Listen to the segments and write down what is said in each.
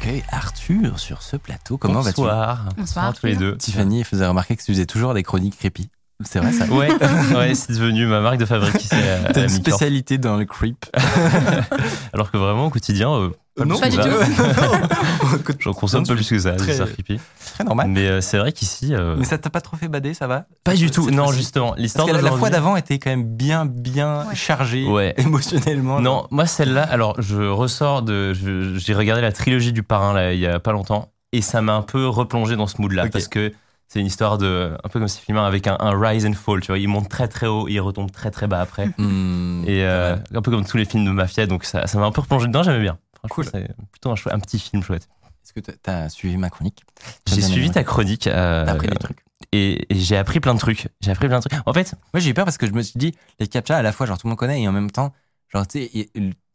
accueille Arthur sur ce plateau. Comment vas-tu? Bonsoir. Bonsoir, à tous les deux. Tiffany faisait remarquer que tu faisais toujours des chroniques creepy. C'est vrai ça Ouais, ouais c'est devenu ma marque de fabrique T'as une spécialité dans le creep. Alors que vraiment au quotidien, euh, pas, Non, pas du ça. tout. J'en consomme pas plus que ça, Très- creepy. Très normal. Mais euh, c'est vrai qu'ici, euh, Mais ça t'a pas trop fait bader, ça va? Pas du tout. Non, justement, l'histoire la, fois d'avant était quand même bien, bien Ouais. chargée Ouais. émotionnellement. Non, moi celle-là, alors je ressors de, j'ai regardé la trilogie du parrain là il y a pas longtemps et ça m'a un peu replongé dans ce mood-là parce que c'est une histoire de, un peu comme ces films avec un, un rise and fall, tu vois, il monte très très haut, et il retombe très très bas après. Hmm, Et euh, un peu comme tous les films de mafia, donc ça ça m'a un peu replongé dedans, j'aimais bien. Cool. c'est plutôt un, un petit film chouette. Est-ce que t'as- t'as suivi ma chronique? J'ai suivi ta chronique euh, T'as appris des trucs et, et j'ai appris plein de trucs. J'ai appris plein de trucs. En fait, Moi j'ai eu peur parce que je me suis dit, les captcha à la fois, genre tout le monde connaît et en même temps, genre tu sais,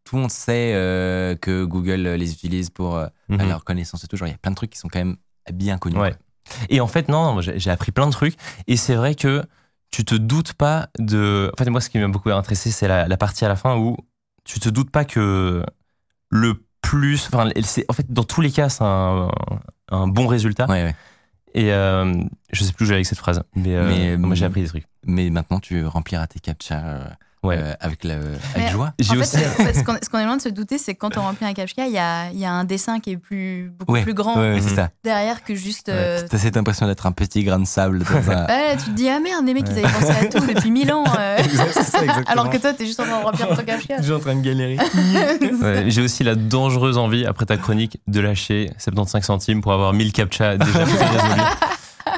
tout le monde sait euh, que Google les utilise pour euh, à leur connaissance et tout. Genre il y a plein de trucs qui sont quand même bien connus. Ouais. Et en fait, non, j'ai appris plein de trucs. Et c'est vrai que tu te doutes pas de. En fait, moi, ce qui m'a beaucoup intéressé, c'est la, la partie à la fin où tu te doutes pas que le plus. Enfin, c'est- en fait, dans tous les cas, c'est un, un bon résultat. Ouais, ouais. Et euh, je sais plus où j'allais avec cette phrase. Mais, euh, Mais, j'ai hum, appris des trucs. Mais maintenant tu rempliras tes captcha euh, Ouais. euh, avec, la, avec Mais- joie. J'ai En aussi. fait, ce qu'on est loin de se douter, c'est que quand on remplit un captcha, il y a, il y a un dessin qui est plus, beaucoup Ouais, plus grand ouais, ouais, c'est Mhm. ça. derrière que juste. Ouais. euh, T'as cette impression d'être un petit grain de sable dans un. ouais, tu te dis, ah merde, les mecs, ils avaient pensé à tout depuis mille ans. euh, exactement. alors que toi, t'es juste en train de remplir ton captcha. Je suis en train de galérer. Ouais, j'ai aussi la dangereuse envie, après ta chronique, de lâcher 75 centimes pour avoir 1000 captcha déjà résolus.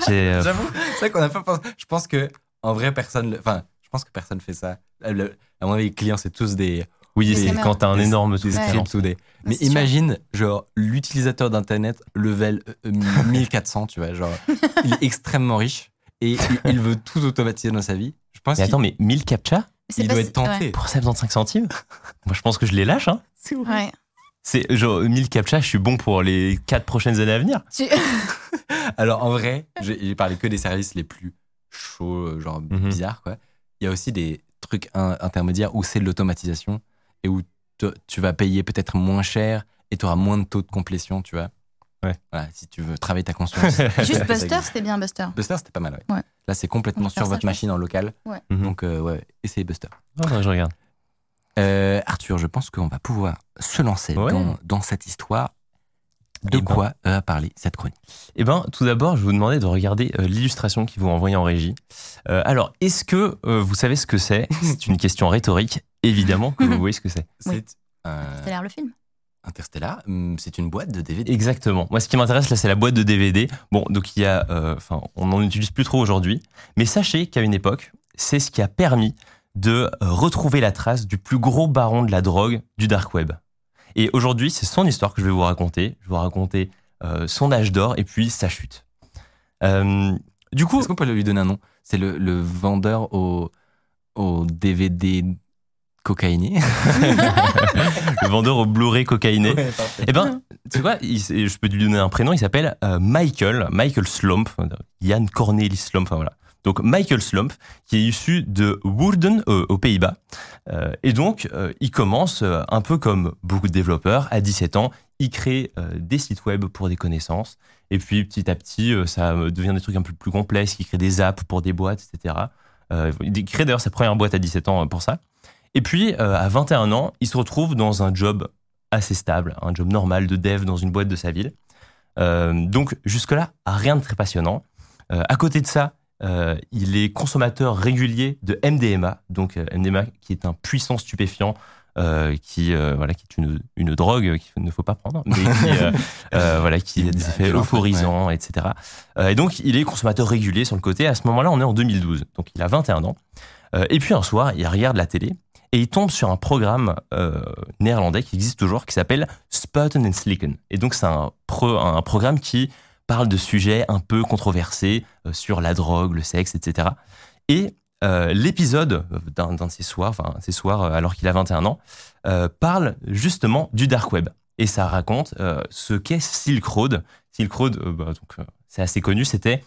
J'ai, euh, J'avoue, c'est vrai qu'on a pas pensé. Je pense que en vrai personne. Enfin, je pense que personne fait ça. Le- à mon avis, les clients c'est tous des. oui, des- c'est quand t'as un énorme des ou des. Mais c'est imagine, genre, l'utilisateur d'internet level euh, 1400, tu vois, genre, il est extrêmement riche et il, il veut tout automatiser dans sa vie. Je pense Mais attends, mais 1000 captcha? C'est il doit être tenté. ouais. pour 75 centimes? Moi, je pense que je les lâche. Hein. Ouais. C'est genre 1000 captcha, je suis bon pour les 4 prochaines années à venir. Tu- Alors en vrai, j'ai parlé que des services les plus chauds, euh, genre Mhm. bizarres, quoi. Il y a aussi des trucs in- intermédiaires où c'est de l'automatisation et où te- tu vas payer peut-être moins cher et tu auras moins de taux de complétion, tu vois. Ouais. Voilà, si tu veux travailler ta conscience. Juste Buster, c'était bien Buster. Buster, c'était pas mal, ouais. Ouais. Là, c'est On complètement sur ça, votre je pense. machine en local. Mhm. Donc, euh, ouais, essayez Buster. Bah, je regarde. Euh, Arthur, je pense qu'on va pouvoir se lancer Ouais. dans, dans cette histoire. De Eh ben. quoi va parler cette chronique Eh ben, tout d'abord, je vais vous demander de regarder euh, l'illustration qu'ils vous ont envoyée en régie. Euh, alors, est-ce que euh, vous savez ce que c'est? C'est une question rhétorique. Évidemment que vous voyez ce que c'est. Oui. Euh, l'air le film. Interstellar, hum, c'est une boîte de DVD. Exactement. Moi, ce qui m'intéresse là, c'est la boîte de DVD. Bon, donc il y a, euh, enfin, on n'en utilise plus trop aujourd'hui, mais sachez qu'à une époque, c'est ce qui a permis de retrouver la trace du plus gros baron de la drogue du dark web. Et aujourd'hui, c'est son histoire que je vais vous raconter. Je vais vous raconter euh, son âge d'or et puis sa chute. Euh, du coup, Est-ce qu'on peut lui donner un nom? C'est le, le vendeur au, au DVD cocaïné. le vendeur au Blu-ray cocaïné. Ouais. Eh ben, tu vois, il- je peux lui donner un prénom. Il s'appelle euh, Michael, Michael Slump, Jan Cornelis Slump. Enfin voilà. Donc Michael Slump, qui est issu de Woerden euh, aux Pays-Bas. Euh, et donc, euh, il commence un peu comme beaucoup de développeurs. À 17 ans, il crée des sites web pour des connaissances. Et puis, petit à petit, ça devient des trucs un peu plus complexes. Il crée des apps pour des boîtes, etc. Il crée d'ailleurs sa première boîte à 17 ans pour ça. Et puis, à 21 ans, il se retrouve dans un job assez stable, un job normal de dev dans une boîte de sa ville. Donc jusque-là, rien de très passionnant. À côté de ça, euh, il est consommateur régulier de MDMA, donc euh, MDMA qui est un puissant stupéfiant, euh, qui euh, voilà, qui est une, une drogue qu'il ne faut pas prendre, mais qui voilà, qui a des effets euphorisants, etc. Et donc il est consommateur régulier sur le côté. À ce moment-là, on est en 2012, donc il a 21 ans. Et puis un soir, il regarde la télé et il tombe sur un programme néerlandais qui existe toujours qui s'appelle Spuiten and Slicken. Et donc c'est un, pro- un programme qui parle de sujets un peu controversés euh, sur la drogue, le sexe, etc. Et euh, l'épisode d'un d'un de ces soirs, enfin ces soirs euh, alors qu'il a 21 ans, euh, parle justement du dark web. Et ça raconte euh, ce qu'est Silk Road. Silk Road, euh, bah, euh, c'est assez connu, c'était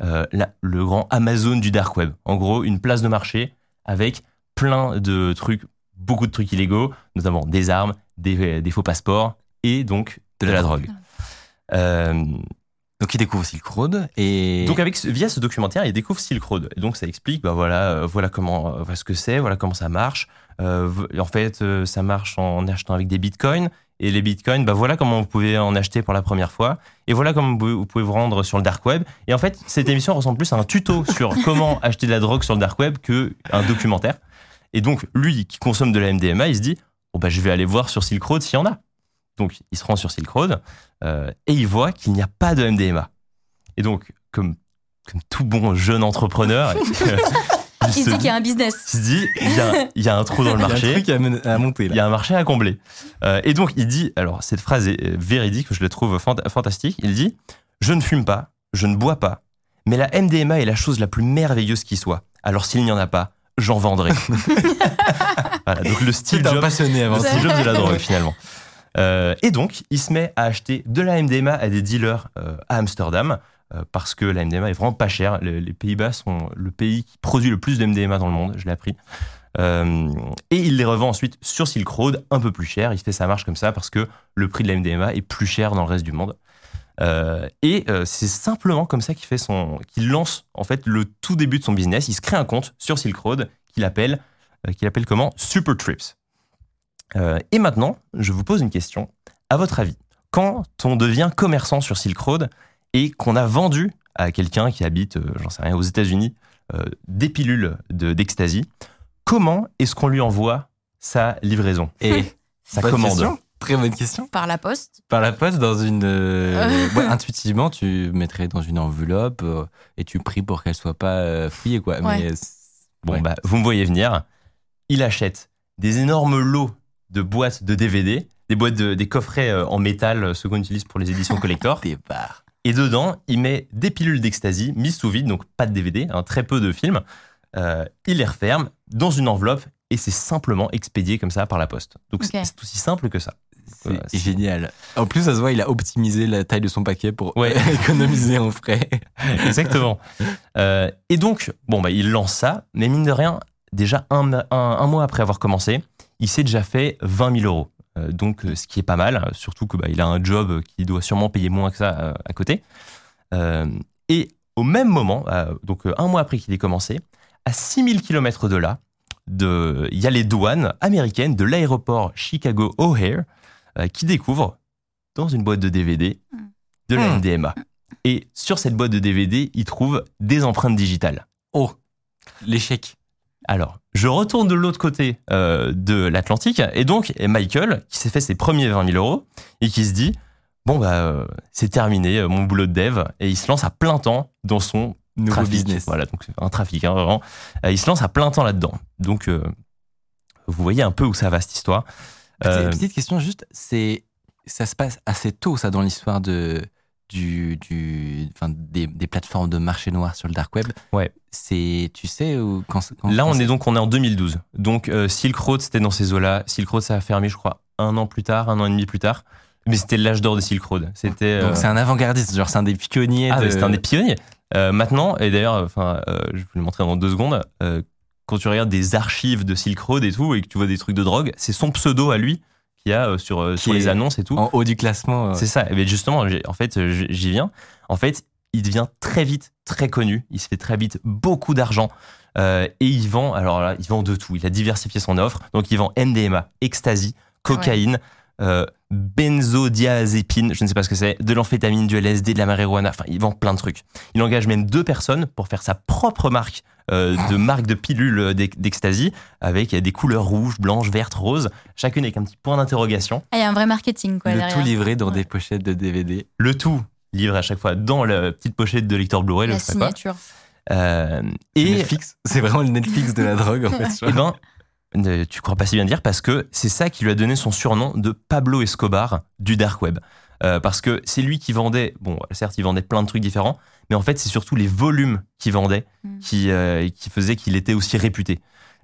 euh, le grand Amazon du dark web. En gros, une place de marché avec plein de trucs, beaucoup de trucs illégaux, notamment des armes, des, des faux passeports et donc de, la, drogue. Euh, Donc il découvre Silk Road et donc avec via ce documentaire, il découvre Silk Road. Et donc ça explique, bah voilà, euh, voilà comment, euh, voilà ce que c'est, voilà comment ça marche. Euh, en fait, ça marche en achetant avec des bitcoins. Et les bitcoins, bah voilà comment vous pouvez en acheter pour la première fois. Et voilà comment vous pouvez vous rendre sur le dark web. Et en fait, cette émission ressemble plus à un tuto sur comment acheter de la drogue sur le dark web que un documentaire. Et donc lui qui consomme de la MDMA, il se dit, bon bah je vais aller voir sur Silk Road s'il y en a. Donc il se rend sur Silk Road euh, et il voit qu'il n'y a pas de MDMA. Et donc, comme, comme tout bon jeune entrepreneur, il, Il se dit qu'il y a un business. il se dit, il y a, il y a un trou dans le il y a un marché, truc à, monter il y a un marché à combler. Euh, et donc, il dit, alors cette phrase est véridique, je la trouve fanta- fantastique, il dit, je ne fume pas, je ne bois pas, mais la MDMA est la chose la plus merveilleuse qui soit. Alors s'il n'y en a pas, j'en vendrai. voilà, donc le Steve C'est un Jobs passionné avant le ça. Steve Jobs de la drogue finalement. Euh, et donc, il se met à acheter de la MDMA à des dealers euh, à Amsterdam euh, parce que la MDMA est vraiment pas chère. Le- les Pays-Bas sont le pays qui produit le plus de MDMA dans le monde, je l'ai appris. Et il les revend ensuite sur Silk Road un peu plus cher. Il fait sa marche comme ça parce que le prix de la MDMA est plus cher dans le reste du monde. Et c'est simplement comme ça qu'il fait son, qu'il lance en fait le tout début de son business. Il se crée un compte sur Silk Road qu'il appelle, qu'il appelle comment? Super Trips. Euh, et maintenant, je vous pose une question. À votre avis, quand on devient commerçant sur Silk Road et qu'on a vendu à quelqu'un qui habite, euh, j'en sais rien, aux États-Unis, euh, des pilules de- d'ecstasy, comment est-ce qu'on lui envoie sa livraison Et Sa bonne commande question, Très bonne question. Par la poste. Par la poste, dans une. euh, ouais, intuitivement, tu mettrais dans une enveloppe euh, et tu pries pour qu'elle soit pas euh, fouillée, quoi. Ouais. Mais Bon, ouais. bah, vous me voyez venir. Il achète des énormes lots de boîtes de DVD, des boîtes de, des coffrets euh, en métal, euh, ceux qu'on utilise pour les éditions collector. des. Et dedans, il met des pilules d'ecstasy mises sous vide, donc pas de DVD, hein, très peu de films. Euh, il les referme dans une enveloppe et c'est simplement expédié comme ça par la poste. Donc c'est aussi simple que ça. C'est génial. En plus, ça se voit, il a optimisé la taille de son paquet pour Ouais. économiser en frais. Exactement. Euh, et donc, bon, bah, il lance ça, mais mine de rien, déjà un, un- un mois après avoir commencé, il s'est déjà fait 20 000 euros. Euh, donc, euh, ce qui est pas mal, surtout que bah, il a un job qui doit sûrement payer moins que ça euh, à côté. Euh, et au même moment, euh, donc euh, un mois après qu'il ait commencé, à 6000 km de là, de- il y a les douanes américaines de l'aéroport Chicago O'Hare euh, qui découvrent dans une boîte de DVD de la Hmm. MDMA. Et sur cette boîte de DVD, ils trouvent des empreintes digitales. Oh, l'échec. Alors, je retourne de l'autre côté euh, de l'Atlantique, et donc et Michael, qui s'est fait ses premiers 20 000 euros, et qui se dit, bon, bah, euh, c'est terminé, euh, mon boulot de dev, et il se lance à plein temps dans son Nouveau trafic. business. Voilà, donc c'est un trafic, hein, vraiment. Il se lance à plein temps là-dedans. Donc, vous voyez un peu où ça va, cette histoire. Petite, petite question juste, c'est ça se passe assez tôt ça dans l'histoire de du, du enfin, des, des plateformes de marché noir sur le dark web. Ouais. C'est tu sais ou quand, quand- Là, on c'est- est donc on est en 2012. Donc euh, Silk Road, c'était dans ces eaux-là. Silk Road, ça a fermé, je crois, un an plus tard, un an et demi plus tard. Mais c'était l'âge d'or de Silk Road. C'était donc euh, c'est un avant-gardiste, genre c'est un des pionniers ah, de c'était un des pionniers. Euh, maintenant, et d'ailleurs, enfin, je vais le montrer dans deux secondes. quand tu regardes des archives de Silk Road et tout, et que tu vois des trucs de drogue, c'est son pseudo à lui qu'il y a euh, sur, euh, Qui sur les annonces et tout. en haut du classement. euh, C'est ça. Et bien justement, j'ai- en fait, j'y viens. En fait, il devient très vite très connu. Il se fait très vite beaucoup d'argent. Euh, et il vend, alors là, il vend de tout. Il a diversifié son offre. Donc, il vend MDMA, ecstasy, cocaïne, euh, benzodiazépine, je ne sais pas ce que c'est, de l'amphétamine, du LSD, de la marijuana. Enfin, il vend plein de trucs. Il engage même deux personnes pour faire sa propre marque euh, de marque de pilules d'ec- d'ecstasy avec des couleurs rouges, blanches, vertes, roses, chacune avec un petit point d'interrogation. Ah, il y a un vrai marketing, quoi. le derrière. tout livré dans Ouais. des pochettes de DVD. Le tout livré à chaque fois dans la petite pochette de lecteur Blu-ray, le pas signature. Euh, et Netflix, c'est vraiment le Netflix de la drogue en fait. ben, euh, tu crois pas si bien dire parce que c'est ça qui lui a donné son surnom de Pablo Escobar du dark web. Euh, parce que c'est lui qui vendait, bon, certes, il vendait plein de trucs différents, mais en fait, c'est surtout les volumes qu'il vendait Mm. qui, euh, qui faisaient qu'il était aussi réputé.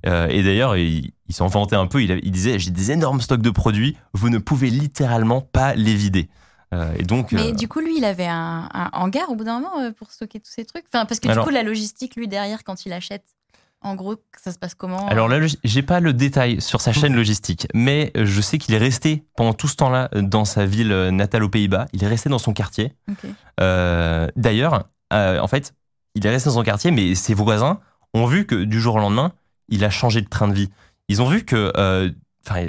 Euh, et d'ailleurs, il, il s'en vantait un peu, il, disait J'ai des énormes stocks de produits, vous ne pouvez littéralement pas les vider. Euh, et donc, Mais euh, du coup, lui, il avait un, un hangar au bout d'un moment euh, pour stocker tous ces trucs. Enfin, parce que Alors- du coup, la logistique, lui, derrière, quand il achète, en gros, ça se passe comment Alors là, j'ai pas le détail sur sa chaîne logistique, mais je sais qu'il est resté pendant tout ce temps-là dans sa ville natale aux Pays-Bas. Il est resté dans son quartier. Euh, D'ailleurs, euh, en fait, il est resté dans son quartier, mais ses voisins ont vu que du jour au lendemain, il a changé de train de vie. Ils ont vu que, euh, enfin,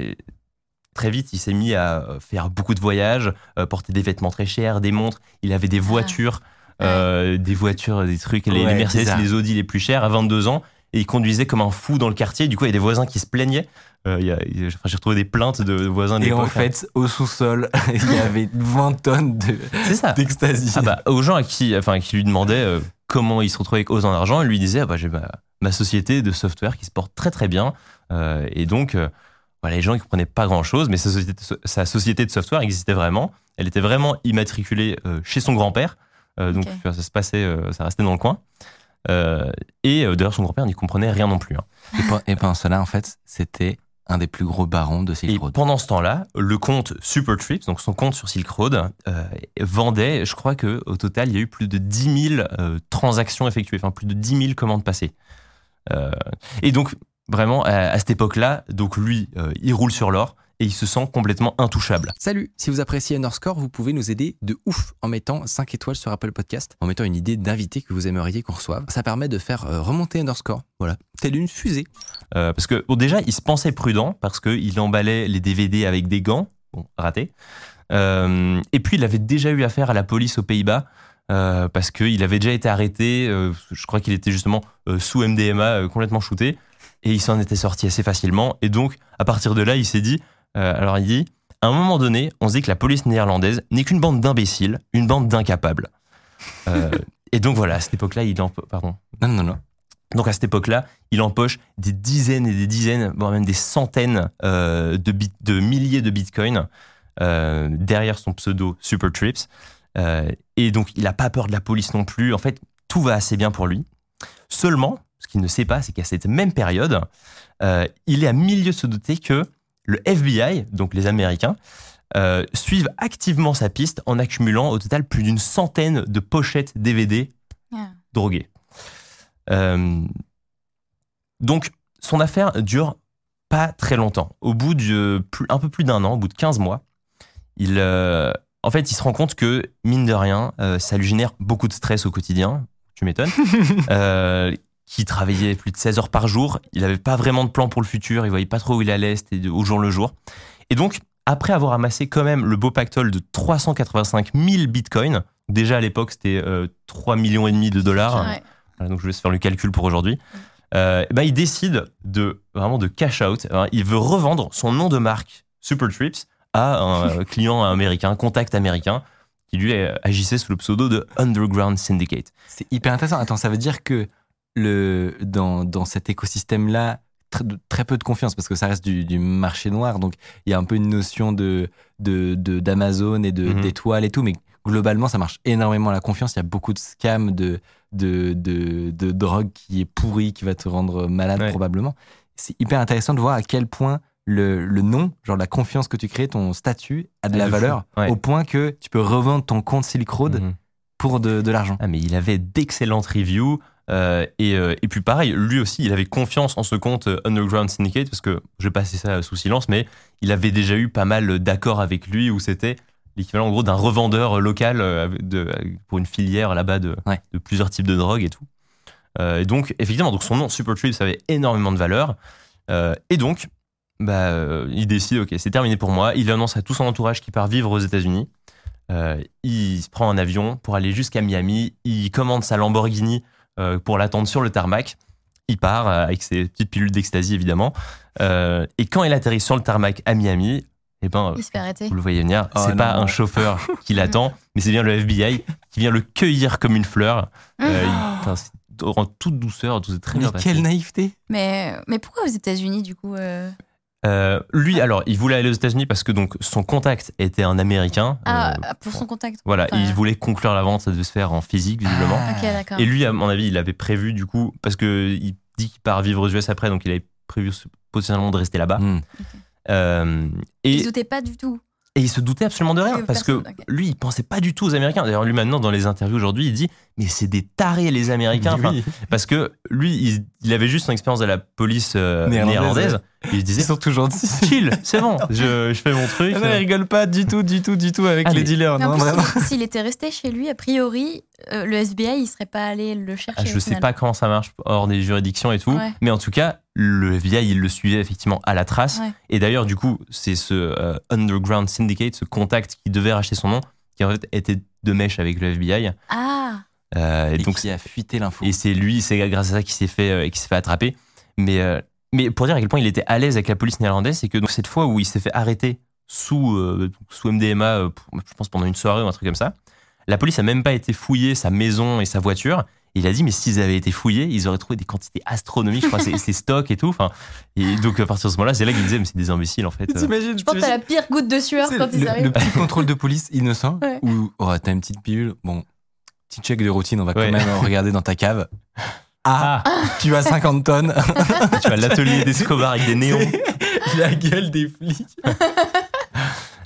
très vite, il s'est mis à faire beaucoup de voyages, euh, porter des vêtements très chers, des montres. Il avait des voitures, euh, des voitures, des trucs, les, Ouais, les Mercedes, les Audi les plus chers à 22 ans. Et il conduisait comme un fou dans le quartier. Du coup, il y a des voisins qui se plaignaient. Euh, il y a- il y a- enfin, J'ai retrouvé des plaintes de voisins de Et en l'époque. fait, au sous-sol, il y avait 20 tonnes de- d'ecstasy. Ah bah, aux gens à qui, enfin, qui lui demandaient euh, comment il se retrouvait avec autant d'argent, il lui disait ah bah, j'ai ma, ma société de software qui se porte très très bien. Euh, et donc, euh, voilà, les gens ne comprenaient pas grand chose, mais sa société, de- sa société de software existait vraiment. Elle était vraiment immatriculée euh, chez son grand-père. Euh, donc, ça se passait, euh, ça restait dans le coin. Euh, et euh, d'ailleurs, son grand-père n'y comprenait rien non plus. hein. Et, pen- et pendant cela, en fait, c'était un des plus gros barons de Et Silk Road. pendant ce temps-là, le compte Supertrips, donc son compte sur Silk Road, euh, vendait, je crois que au total, il y a eu plus de 10 000 euh, transactions effectuées, enfin plus de 10 000 commandes passées. Euh, et donc, vraiment, à, à cette époque-là, donc lui, il roule sur l'or et il se sent complètement intouchable. Salut, si vous appréciez Underscore, vous pouvez nous aider de ouf en mettant 5 étoiles sur Apple Podcast, en mettant une idée d'invité que vous aimeriez qu'on reçoive. Ça permet de faire euh, remonter Underscore, voilà, telle une fusée. Euh, parce que, bon, déjà, il se pensait prudent parce qu'il emballait les DVD avec des gants, bon, raté. Euh, et puis, il avait déjà eu affaire à la police aux Pays-Bas euh, parce qu'il avait déjà été arrêté. euh, je crois qu'il était justement euh, sous MDMA, complètement shooté. Et il s'en était sorti assez facilement. Et donc, à partir de là, il s'est dit euh, alors, il dit à un moment donné, on se dit que la police néerlandaise n'est qu'une bande d'imbéciles, une bande d'incapables. Euh, et donc, voilà, à cette époque-là, il en. Pardon. Non, non, non. Donc à cette époque-là, il empoche des dizaines et des dizaines, voire même des centaines euh, de, bit- de milliers de bitcoins derrière son pseudo Supertrips. Euh, et donc il n'a pas peur de la police non plus. En fait, tout va assez bien pour lui. Seulement, ce qu'il ne sait pas, c'est qu'à cette même période, euh, il est à milieu de se douter que le FBI, donc les Américains, euh, suivent activement sa piste en accumulant au total plus d'une centaine de pochettes DVD Ah. drogué. Euh, donc, son affaire dure pas très longtemps. Au bout de plus- un peu plus d'un an, au bout de 15 mois, il, euh, en fait, il se rend compte que, mine de rien, ça lui génère beaucoup de stress au quotidien. Tu m'étonnes. euh, qui travaillait plus de 16 heures par jour. Il n'avait pas vraiment de plan pour le futur. Il voyait pas trop où il allait. C'était au jour le jour. Et donc, après avoir amassé quand même le beau pactole de 385 000 bitcoins, déjà à l'époque, c'était euh, 3 millions et demi de dollars. Ouais. Voilà, donc je vais se faire le calcul pour aujourd'hui. Euh, eh ben, il décide de vraiment de cash out. Alors, il veut revendre son nom de marque Supertrips à un client américain, un contact américain, qui lui euh, agissait sous le pseudo de Underground Syndicate. C'est hyper intéressant. Attends, ça veut dire que le, dans, dans cet écosystème-là, très, peu de confiance, parce que ça reste du, du marché noir, donc il y a un peu une notion de de- de- d'Amazon et Mhm. d'étoiles et tout, mais globalement, ça marche énormément la confiance. Il y a beaucoup de scams, de, de, de, de drogue qui est pourri, qui va te rendre malade Ouais. probablement. C'est hyper intéressant de voir à quel point le, le nom, genre la confiance que tu crées, ton statut, a de Ah, la valeur, Ouais. au point que tu peux revendre ton compte Silk Road Mhm. pour de, de l'argent. Ah, mais il avait d'excellentes reviews. Euh, et, euh, et puis pareil, lui aussi, il avait confiance en ce compte euh, Underground Syndicate, parce que je vais passer ça sous silence, mais il avait déjà eu pas mal d'accords avec lui où c'était l'équivalent en gros d'un revendeur local de, pour une filière là-bas de, Ouais. de plusieurs types de drogues et tout. Euh, et donc, effectivement, donc son nom Super Trips avait énormément de valeur. Euh, et donc, bah, il décide, ok, c'est terminé pour moi. Il annonce à tout son entourage qu'il part vivre aux États-Unis. Euh, il se prend un avion pour aller jusqu'à Miami. Il commande sa Lamborghini pour l'attendre sur le tarmac. Il part euh, avec ses petites pilules d'ecstasy, évidemment. Euh, et quand il atterrit sur le tarmac à Miami, eh ben, Il se fait arrêter. vous le voyez venir, Oh c'est pas un chauffeur qui l'attend, mais c'est bien le FBI qui vient le cueillir comme une fleur. Euh, il- c'est en toute douceur, tout s'est très Mais bien passé. quelle naïveté Mais, mais pourquoi aux États-Unis, du coup euh Euh, lui, alors, il voulait aller aux États-Unis parce que donc son contact était un Américain. Ah, Euh, pour son contact. voilà, Enfin, il voulait conclure la vente, ça devait se faire en physique visiblement. Ah. Ok, d'accord. Et lui, à mon avis, il avait prévu du coup, parce que il dit qu'il part vivre aux US après, donc il avait prévu potentiellement de rester là-bas. Hmm. Euh, Il et, se doutait pas du tout. et il se doutait absolument de rien, parce que lui, il pensait pas du tout aux Américains. D'ailleurs, lui maintenant, dans les interviews aujourd'hui, il dit, mais c'est des tarés les Américains. Oui. Parce que lui, il, il avait juste son expérience à la police euh, Néerlandaise. Et il se disait, Ils sont gentils. chill, c'est bon, je, je fais mon truc. Ah non, ils rigolent pas du tout, du tout, du tout avec Ah, les dealers. Non, s'il- était resté chez lui, a priori, euh, le FBI, il serait pas allé le chercher. Ah, je sais pas comment ça marche hors des juridictions et tout, Ouais. mais en tout cas, le FBI, il le suivait effectivement à la trace. Ouais. Et d'ailleurs, du coup, c'est ce euh, Underground Syndicate, ce contact qui devait racheter son nom, qui en fait était de mèche avec le FBI. Ah, Euh, et Et donc, qui a fuité l'info. et c'est lui, c'est grâce à ça qu'il s'est fait, euh, qu'il s'est fait attraper. Mais, euh, mais pour dire à quel point il était à l'aise avec la police néerlandaise, c'est que donc, cette fois où il s'est fait arrêter sous, euh, sous MDMA, euh, je pense pendant une soirée ou un truc comme ça, la police a même pas été fouiller sa maison et sa voiture. Il a dit, mais s'ils avaient été fouillés, ils auraient trouvé des quantités astronomiques, je crois, ses, ses stocks et tout. Enfin, et donc, à partir de ce moment-là, c'est là qu'il disait, mais c'est des imbéciles, en fait. T'imagines je pense que t'as la pire goutte de sueur quand le, ils le arrivent. petit contrôle de police innocent Ouais. où oh, t'as une petite pilule. Bon, petit check de routine, on va Ouais. quand même regarder dans ta cave. Ah, tu as 50 tonnes. tu as l'atelier d'Escobar avec des néons. La gueule des flics.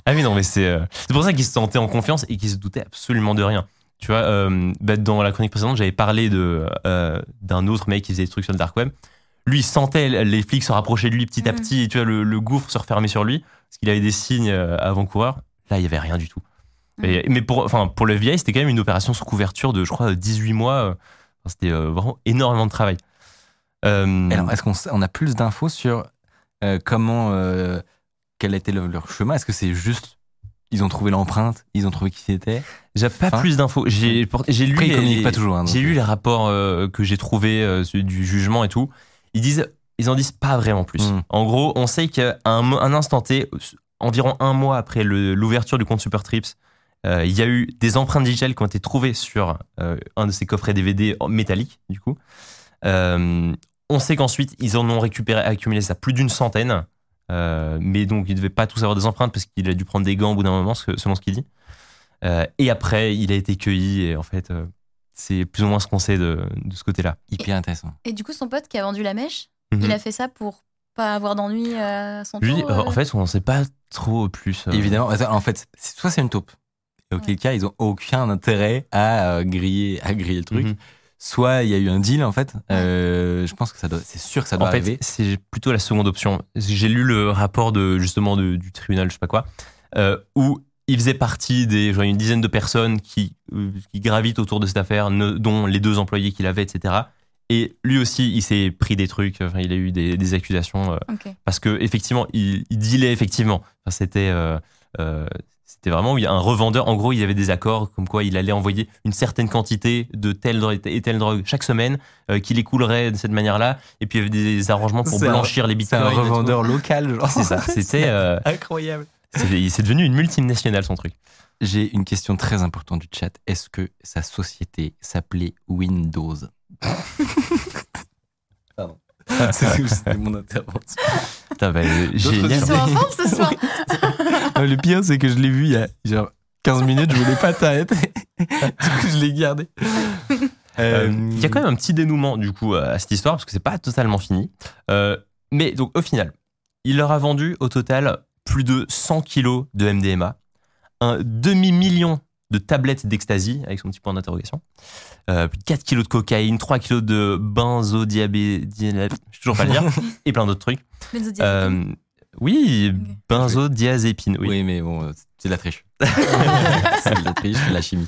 Ah oui, non, mais c'est euh, c'est pour ça qu'il se sentait en confiance et qu'il se doutait absolument de rien. Tu vois, euh, bah, dans la chronique précédente, j'avais parlé de euh, d'un autre mec qui faisait des trucs sur le dark web. Lui, il sentait les flics se rapprocher de lui petit à Mhm. petit, et tu vois, le, le gouffre se refermer sur lui, parce qu'il avait des signes avant-coureurs. Là, il y avait rien du tout. Et- mais pour, enfin, pour le FBI, c'était quand même une opération sous couverture de, je crois, 18 mois. euh, C'était euh, vraiment énormément de travail. Euh, Alors, est-ce qu'on on a plus d'infos sur euh, comment, euh, quel était le- leur chemin? Est-ce que c'est juste, ils ont trouvé l'empreinte, ils ont trouvé qui c'était? J'ai pas Enfin, plus d'infos. J'ai j'ai lu les- communiquent pas toujours. hein, J'ai lu les rapports que j'ai trouvés du jugement et tout. Ils disent, ils en disent pas vraiment plus. Mm. En gros, on sait qu'à un, un instant T, environ un mois après l'ouverture du compte Supertrips, euh, il y a eu des empreintes digitales qui ont été trouvées sur euh, un de ces coffrets DVD métalliques, du coup. Euh, on sait qu'ensuite, ils en ont récupéré, accumulé ça plus d'une centaine. Euh, mais donc, il devait pas tous avoir des empreintes parce qu'il a dû prendre des gants au bout d'un moment, selon ce qu'il dit. Euh, et après, il a été cueilli et en fait, euh, c'est plus ou moins ce qu'on sait de, de ce côté-là. hyper intéressant. Et du coup, son pote qui a vendu la mèche, Mhm. il a fait ça pour pas avoir d'ennui à son Lui, tour. euh, euh en fait, on ne sait pas trop plus. euh, Évidemment, en fait, soit c'est une taupe, et auquel Ouais. cas ils ont aucun intérêt à euh, griller, à griller le truc. Mhm. Soit il y a eu un deal en fait. Euh, je pense que ça doit, c'est sûr que ça doit En fait, arriver. c'est plutôt la seconde option. J'ai lu le rapport de justement de- du tribunal, je sais pas quoi, euh, où il faisait partie des genre, une dizaine de personnes qui, qui gravitent autour de cette affaire, ne- dont les deux employés qu'il avait, etc. Et lui aussi, il s'est pris des trucs. Enfin, il a eu des, des accusations euh, parce que effectivement, il, il dealait effectivement. Enfin, c'était euh, euh, c'était vraiment où il y a un revendeur. En gros, il y avait des accords comme quoi il allait envoyer une certaine quantité de telle drogue et telle drogue chaque semaine, euh, qu'il écoulerait de cette manière-là. Et puis il y avait des arrangements pour C'est un- blanchir les C'est bitcoins. un et tout. revendeur local, genre. C'est ça. C'était euh, incroyable. c'est c'est devenu une multinationale son truc. J'ai une question très importante du chat. Est-ce que sa société s'appelait Windows? Pardon. C'était c'était mon intervention? Putain, bah, euh, génial. Ils sont en forme ce soir. Non, le pire, c'est que je l'ai vu il y a genre 15 minutes, je voulais pas t'arrêter. du coup, je l'ai gardé. Euh, Il y a quand même un petit dénouement du coup à cette histoire parce que c'est pas totalement fini. Euh, mais donc au final, il leur a vendu au total plus de 100 kilos de MDMA, un demi-million de tablettes d'ecstasy avec son petit point d'interrogation, euh, plus de 4 kilos de cocaïne, 3 kilos de benzodiabé, je sais toujours pas le dire, et plein d'autres trucs. Euh, oui, benzodiazépine, oui. Oui, mais bon, c'est de la triche. c'est de la triche, de la chimie.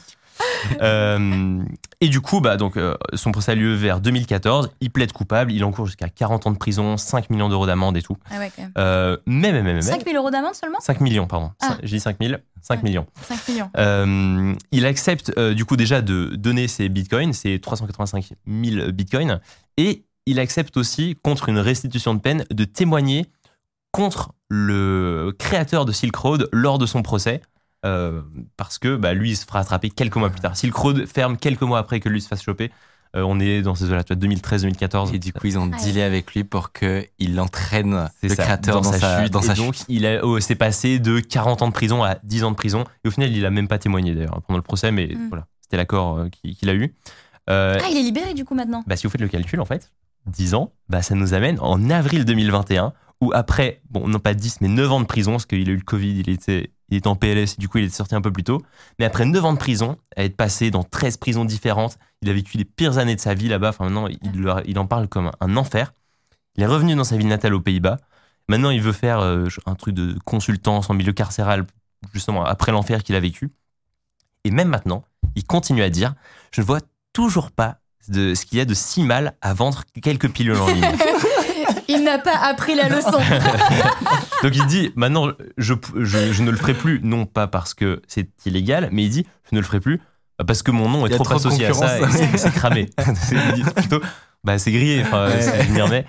Euh, et du coup, bah, donc, euh, son procès a lieu vers 2014. Il plaide coupable. Il encourt jusqu'à 40 ans de prison, 5 millions d'euros d'amende et tout. Ah ouais, quand même. Euh, mais, mais, mais, mais, 5 000 euros d'amende seulement? 5 millions, pardon. Ah. J'ai dit 5 000, 5 Ouais. millions. 5 millions. Euh, il accepte euh, du coup déjà de donner ses bitcoins, ses 385 000 bitcoins, et il accepte aussi, contre une restitution de peine, de témoigner contre le créateur de Silk Road lors de son procès. euh, parce que bah, lui, il se fera attraper quelques mois plus tard. Silk Road ferme quelques mois après que lui se fasse choper. Euh, on est dans ces eaux-là, tu vois, 2013-2014. Et du coup, ils ont Ah, dealé avec lui pour qu'il entraîne C'est le ça, créateur dans, sa, chute. dans et sa donc, chute. il a, oh, c'est passé de 40 ans de prison à 10 ans de prison. Et au final, il a même pas témoigné d'ailleurs pendant le procès, mais Mm. voilà, c'était l'accord euh, qu'il qu'il a eu. Euh, Ah, il est libéré du coup maintenant. bah, si vous faites le calcul, en fait, 10 ans, bah, ça nous amène en avril 2021, où après, bon, non pas 10, mais 9 ans de prison, parce qu'il a eu le Covid, il était, il était en PLS, du coup, il est sorti un peu plus tôt. Mais après 9 ans de prison, à être passé dans 13 prisons différentes, il a vécu les pires années de sa vie là-bas. Enfin, maintenant, il en parle comme un enfer. Il est revenu dans sa ville natale aux Pays-Bas. Maintenant, il veut faire euh, un truc de consultance en milieu carcéral, justement, après l'enfer qu'il a vécu. Et même maintenant, il continue à dire Je ne vois toujours pas de ce qu'il y a de si mal à vendre quelques pilules en ligne. Il n'a pas appris la leçon. Donc il dit maintenant je, je, je ne le ferai plus non pas parce que c'est illégal mais il dit je ne le ferai plus parce que mon nom est trop, trop associé à ça et c'est- cramé. il dit plutôt bah c'est grillé enfin Ouais. c'est- je m'y remets.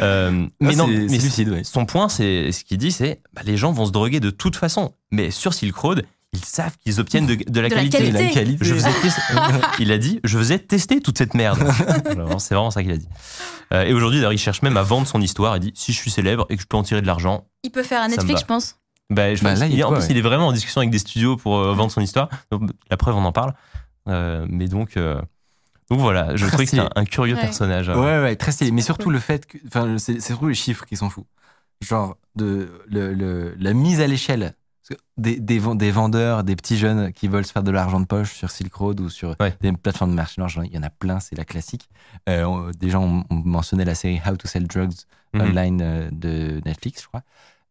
Euh, mais Ah, non c'est- mais c'est lucide, ouais. son point c'est ce qu'il dit c'est bah, les gens vont se droguer de toute façon mais sur Silk Road ils savent qu'ils obtiennent de, de la De la qualité. qualité. La qualité. Je faisais tester- il a dit, je faisais tester toute cette merde. C'est vraiment ça qu'il a dit. Euh, et aujourd'hui, d'ailleurs, il cherche même à vendre son histoire. Il dit, si je suis célèbre et que je peux en tirer de l'argent, Il peut faire un Netflix, je pense. bah, je Bah, pense là, il en quoi, plus, ouais. il est vraiment en discussion avec des studios pour euh, vendre son histoire. Donc, la preuve, on en parle. Euh, mais donc, euh, donc voilà, je trouvais que stylé. un, un curieux Ouais. personnage. Ouais, ouais, très stylé. Mais surtout cool. le fait que. Enfin, c'est c'est surtout les chiffres qui sont fous. Genre, de, le, le- la mise à l'échelle. Des, des, des vendeurs, des petits jeunes qui veulent se faire de l'argent de poche sur Silk Road ou sur Ouais. des plateformes de marché noir, il y en a plein, c'est la classique. Euh, on- des gens ont, ont mentionné la série How to Sell Drugs Mhm. online euh, de Netflix, je crois.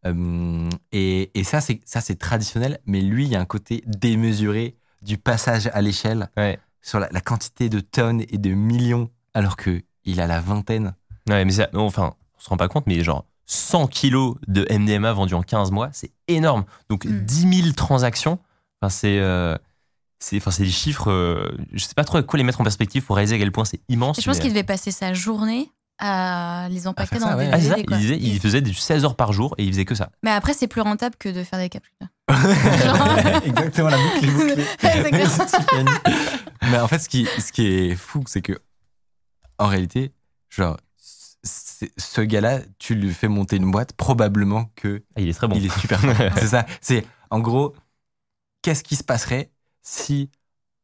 Euh, et, et ça, c'est traditionnel, mais lui, il y a un côté démesuré du passage à l'échelle Ouais. sur la, la quantité de tonnes et de millions, alors que il a la vingtaine. Ouais, mais enfin, on se rend pas compte, mais genre 100 kilos de MDMA vendus en 15 mois, c'est énorme. Donc Mm. 10 000 transactions, enfin, c'est euh, c'est enfin, c'est des chiffres. euh, je sais pas trop à quoi les mettre en perspective pour réaliser à quel point c'est immense. Et je pense mais- qu'il devait passer sa journée à les ça, dans ouais. des Ah, il, quoi. disait, il faisait du 16 heures par jour et il faisait que ça. Mais après, c'est plus rentable que de faire des capsules. Exactement, la boucle est bouclée. Mais en fait, ce qui, ce qui est fou, c'est que, en réalité, genre, ce gars-là, tu lui fais monter une boîte, probablement que Ah, il est très bon. il est super fort. c'est ça. C'est, en gros, qu'est-ce qui se passerait si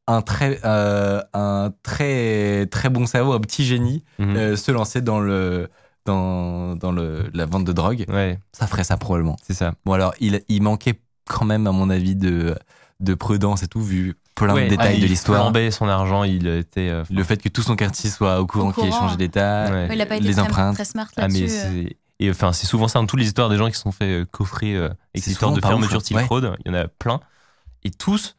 un très, euh, un très, très bon cerveau, un petit génie, Mhm. euh, se lançait dans le, dans, dans le, la vente de drogue? Ouais, Ça ferait ça probablement. c'est ça. Bon, alors, il, il manquait quand même, à mon avis, de, de prudence et tout, vu plein Ouais, de détails ah, de il l'histoire. flambait son argent, il était. euh, Le fait que tout son quartier soit au courant qu'il ait changé d'état, Ouais. Il été les très, empreintes. très smart Ah, mais là-dessus. euh. c'est. Et enfin, c'est souvent ça dans toutes les histoires des gens qui se sont fait euh, coffrer euh, avec histoires souvent de fermeture hein. Silk Ouais. Road. Il y en a plein. Et tous,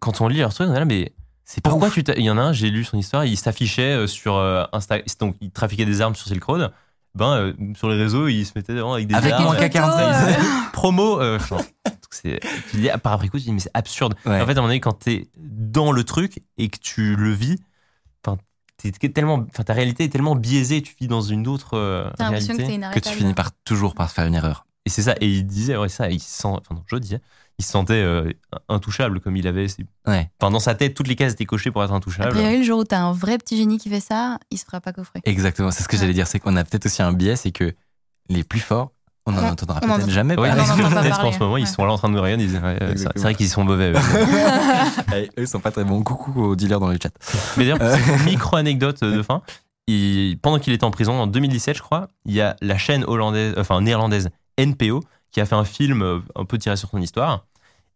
quand on lit leur truc, on est là, mais c'est pourquoi ouf. tu t'as- Il y en a un, j'ai lu son histoire, il s'affichait sur euh, Insta. Donc, il trafiquait des armes sur Silk Road. Ben, euh, sur les réseaux, il se mettait vraiment avec des Avec armes. mon photo, K47. euh, promo. Enfin, c'est, tu dis, par après coup, tu dis, mais c'est absurde. Ouais. En fait, à un moment donné, quand t'es dans le truc et que tu le vis, t'es tellement, ta réalité est tellement biaisée, tu vis dans une autre euh, T'as l'impression que réalité. que arrêt tu finis par toujours par faire une erreur. Et c'est ça. Et il disait, ouais, ça, il se sent, enfin, non, je disais, il se sentait euh, intouchable comme il avait. Ouais, Enfin, dans sa tête, toutes les cases étaient cochées pour être intouchable. priori, le jour où t'as un vrai petit génie qui fait ça, il se fera pas coffrer. exactement. C'est ce que Ouais. j'allais dire. C'est qu'on a peut-être aussi un biais, c'est que les plus forts, on n'en entendra on en- peut-être jamais Ouais, parler. peut-être qu'en ce moment, ils sont là en train de nous rien. Ils disent, ouais, euh, c'est- vrai qu'ils sont mauvais. eux. Eh, eux, ils sont pas très bons. Coucou aux dealers dans le chat. Mais d'ailleurs, petite micro-anecdote de fin. Il- pendant qu'il était en prison, en 2017, je crois, il y a la chaîne hollandaise, enfin néerlandaise NPO qui a fait un film euh, un peu tiré sur son histoire.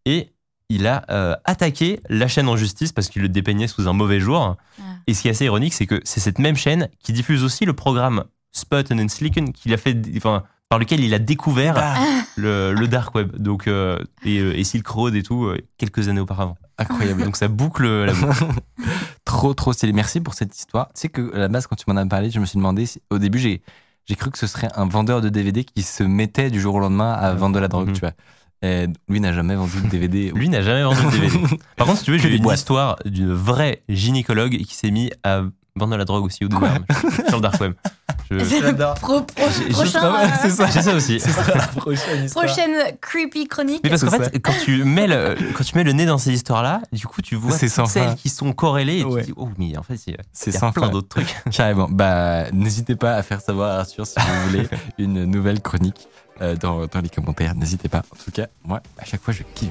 Et il a euh, attaqué la chaîne en justice parce qu'il le dépeignait sous un mauvais jour. Ah. Et ce qui est assez ironique, c'est que c'est cette même chaîne qui diffuse aussi le programme Spot and Slicken qu'il a fait, enfin, par lequel il a découvert le, le dark web. Donc, euh, et, euh, et Silk Road et tout, euh, quelques années auparavant. Incroyable. Donc ça boucle la boucle. trop, trop stylé. Merci pour cette histoire. Tu sais que à la base, quand tu m'en as parlé, je me suis demandé, si- au début, j'ai, j'ai cru que ce serait un vendeur de DVD qui se mettait du jour au lendemain à vendre de la drogue, Mhm. tu vois. Et lui n'a jamais vendu de DVD. Lui n'a jamais vendu de DVD. Par contre, si tu veux, j'ai eu une boîtes. histoire d'une vraie gynécologue qui s'est mis à vendre de la drogue aussi au sur le dark web. Je- J'adore. Pro- prochain, euh, c'est ça. J'ai ça aussi. Ce sera la prochaine histoire. prochaine creepy chronique. Mais parce qu'en fait, quand tu, mets le, quand tu mets le nez dans ces histoires-là, du coup, tu vois C'est toutes sans celles fin. qui sont corrélées et Ouais. tu dis, oh, mais en fait, C'est plein fin. d'autres trucs. Carrément. Bah, n'hésitez pas à faire savoir à Arthur si vous voulez une nouvelle chronique euh, dans, dans les commentaires. N'hésitez pas. En tout cas, moi, à chaque fois, je kiffe.